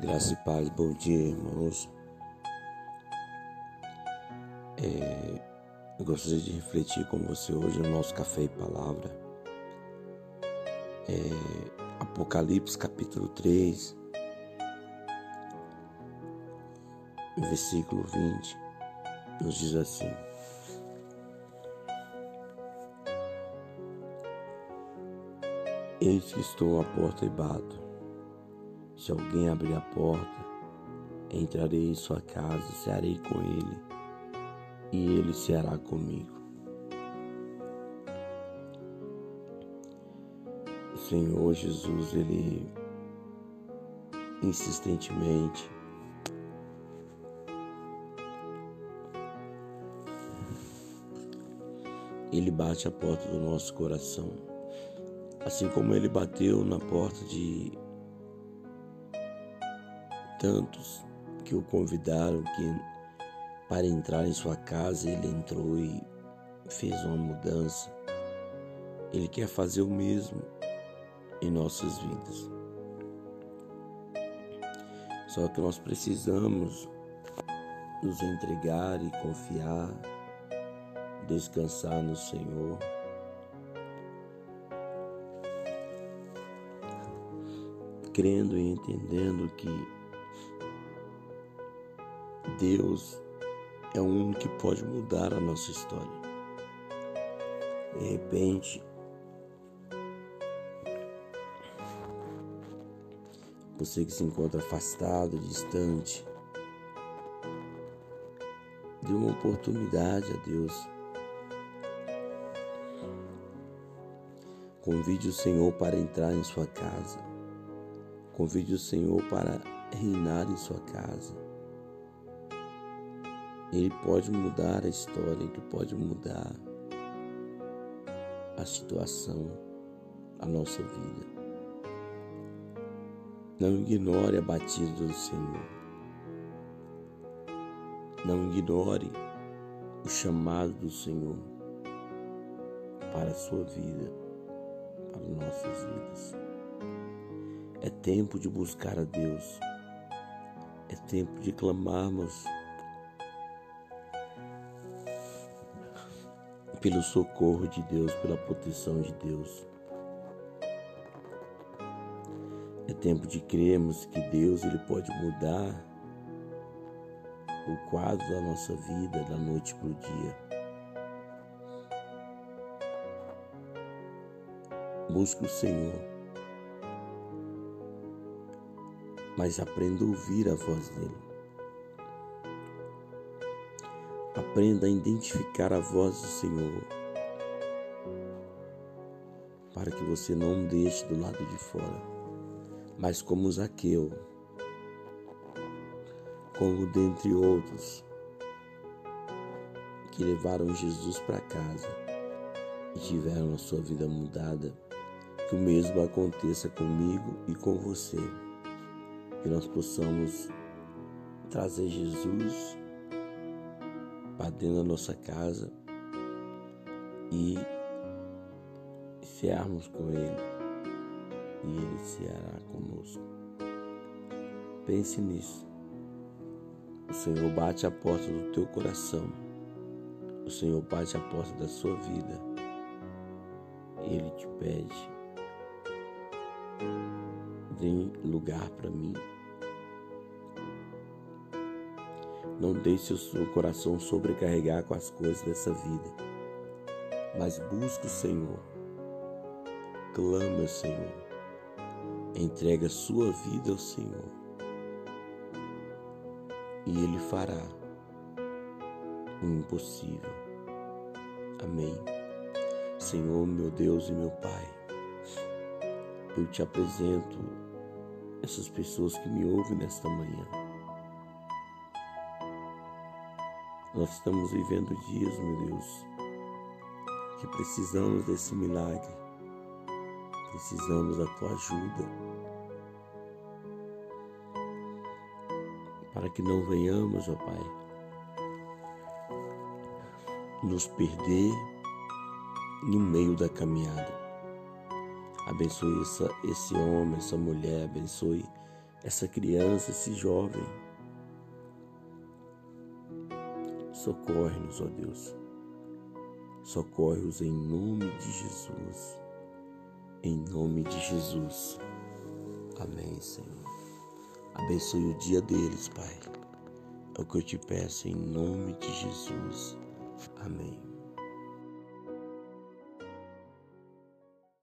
Graça e paz, bom dia, irmãos. É, eu gostaria de refletir com você hoje no nosso Café e Palavra. É, Apocalipse capítulo 3, versículo 20, nos diz assim: Eis que estou à porta e bato. Se alguém abrir a porta, entrarei em sua casa, cearei com ele, e ele ceará comigo. O Senhor Jesus, ele insistentemente ele bate a porta do nosso coração assim como ele bateu na porta de tantos que o convidaram que para entrar em sua casa ele entrou e fez uma mudança. Ele quer fazer o mesmo em nossas vidas. Só que nós precisamos nos entregar e confiar, descansar no Senhor. crendo e entendendo que Deus é o único que pode mudar a nossa história. De repente, você que se encontra afastado, distante, dê uma oportunidade a Deus. Convide o Senhor para entrar em sua casa. Convide o Senhor para reinar em sua casa. Ele pode mudar a história, ele pode mudar a situação, a nossa vida. Não ignore a batida do Senhor. Não ignore o chamado do Senhor para a sua vida, para nossas vidas. É tempo de buscar a Deus. É tempo de clamarmos pelo socorro de Deus, pela proteção de Deus. É tempo de crermos que Deus ele pode mudar o quadro da nossa vida da noite para o dia. Busque o Senhor mas aprenda a ouvir a voz dele. Aprenda a identificar a voz do Senhor, para que você não deixe do lado de fora, mas como Zaqueu, como dentre outros que levaram Jesus para casa e tiveram a sua vida mudada, que o mesmo aconteça comigo e com você. Que nós possamos trazer Jesus para dentro da nossa casa e cearmos com Ele e Ele ceará conosco. Pense nisso. O Senhor bate a porta do teu coração. O Senhor bate a porta da sua vida. Ele te pede dê lugar para mim. Não deixe o seu coração sobrecarregar com as coisas dessa vida, mas busque o Senhor. Clama ao Senhor. Entrega a sua vida ao Senhor. E Ele fará o impossível. Amém. Senhor, meu Deus e meu Pai, eu te apresento essas pessoas que me ouvem nesta manhã. Nós estamos vivendo dias, meu Deus, que precisamos desse milagre, precisamos da tua ajuda, para que não venhamos, ó Pai, nos perder no meio da caminhada. Abençoe essa, esse homem, essa mulher, abençoe essa criança, esse jovem. Socorre-nos, ó Deus. Socorre-os em nome de Jesus. Em nome de Jesus. Amém, Senhor. Abençoe o dia deles, Pai. É o que eu te peço em nome de Jesus. Amém.